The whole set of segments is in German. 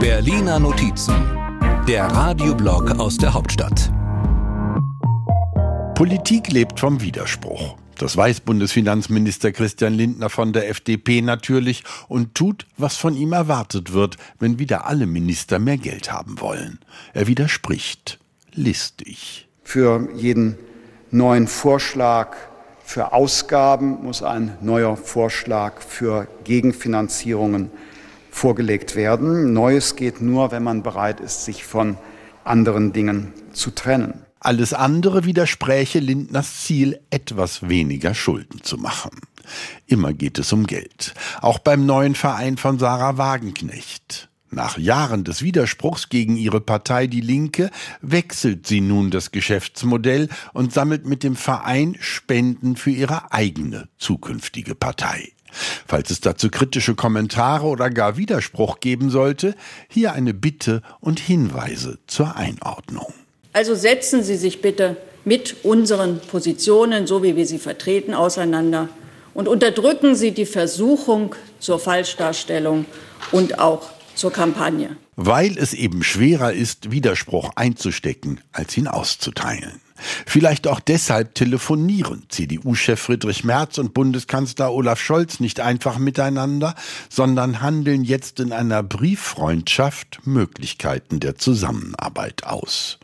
Berliner Notizen, der Radioblog aus der Hauptstadt. Politik lebt vom Widerspruch. Das weiß Bundesfinanzminister Christian Lindner von der FDP natürlich und tut, was von ihm erwartet wird, wenn wieder alle Minister mehr Geld haben wollen. Er widerspricht. Listig. Für jeden neuen Vorschlag für Ausgaben muss ein neuer Vorschlag für Gegenfinanzierungen vorgelegt werden. Neues geht nur, wenn man bereit ist, sich von anderen Dingen zu trennen. Alles andere widerspräche Lindners Ziel, etwas weniger Schulden zu machen. Immer geht es um Geld. Auch beim neuen Verein von Sarah Wagenknecht. Nach Jahren des Widerspruchs gegen ihre Partei Die Linke wechselt sie nun das Geschäftsmodell und sammelt mit dem Verein Spenden für ihre eigene zukünftige Partei. Falls es dazu kritische Kommentare oder gar Widerspruch geben sollte, hier eine Bitte und Hinweise zur Einordnung. Also setzen Sie sich bitte mit unseren Positionen, so wie wir sie vertreten, auseinander und unterdrücken Sie die Versuchung zur Falschdarstellung und auch zur Kampagne. Weil es eben schwerer ist, Widerspruch einzustecken, als ihn auszuteilen. Vielleicht auch deshalb telefonieren CDU-Chef Friedrich Merz und Bundeskanzler Olaf Scholz nicht einfach miteinander, sondern handeln jetzt in einer Brieffreundschaft Möglichkeiten der Zusammenarbeit aus.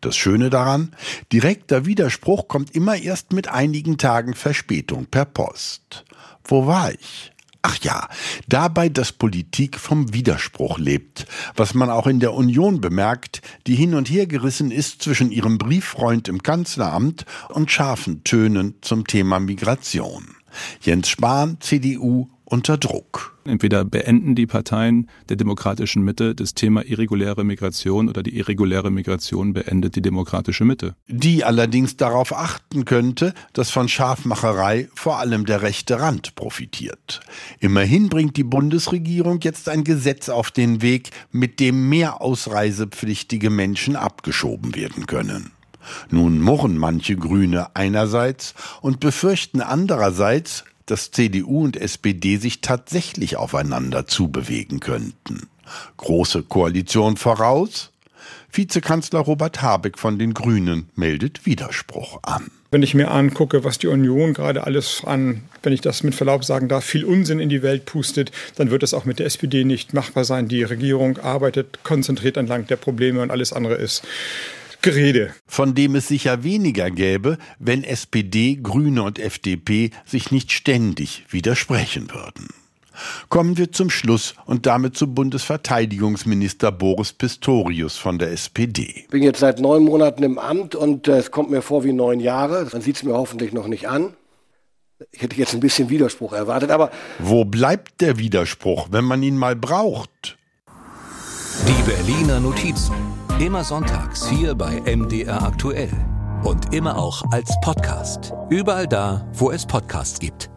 Das Schöne daran, direkter Widerspruch kommt immer erst mit einigen Tagen Verspätung per Post. Wo war ich? Ach ja, dabei, dass Politik vom Widerspruch lebt, was man auch in der Union bemerkt, die hin und her gerissen ist zwischen ihrem Brieffreund im Kanzleramt und scharfen Tönen zum Thema Migration. Jens Spahn, CDU unter Druck. Entweder beenden die Parteien der demokratischen Mitte das Thema irreguläre Migration oder die irreguläre Migration beendet die demokratische Mitte. Die allerdings darauf achten könnte, dass von Scharfmacherei vor allem der rechte Rand profitiert. Immerhin bringt die Bundesregierung jetzt ein Gesetz auf den Weg, mit dem mehr ausreisepflichtige Menschen abgeschoben werden können. Nun murren manche Grüne einerseits und befürchten andererseits, dass CDU und SPD sich tatsächlich aufeinander zubewegen könnten. Große Koalition voraus? Vizekanzler Robert Habeck von den Grünen meldet Widerspruch an. Wenn ich mir angucke, was die Union gerade alles an, wenn ich das mit Verlaub sagen darf, viel Unsinn in die Welt pustet, dann wird es auch mit der SPD nicht machbar sein. Die Regierung arbeitet konzentriert entlang der Probleme und alles andere ist Gerede. Von dem es sicher weniger gäbe, wenn SPD, Grüne und FDP sich nicht ständig widersprechen würden. Kommen wir zum Schluss und damit zu Bundesverteidigungsminister Boris Pistorius von der SPD. Ich bin jetzt seit neun Monaten im Amt und äh, es kommt mir vor wie neun Jahre. Man sieht es mir hoffentlich noch nicht an. Ich hätte jetzt ein bisschen Widerspruch erwartet, aber. Wo bleibt der Widerspruch, wenn man ihn mal braucht? Die Berliner Notizen. Immer sonntags hier bei MDR aktuell. Und immer auch als Podcast. Überall da, wo es Podcasts gibt.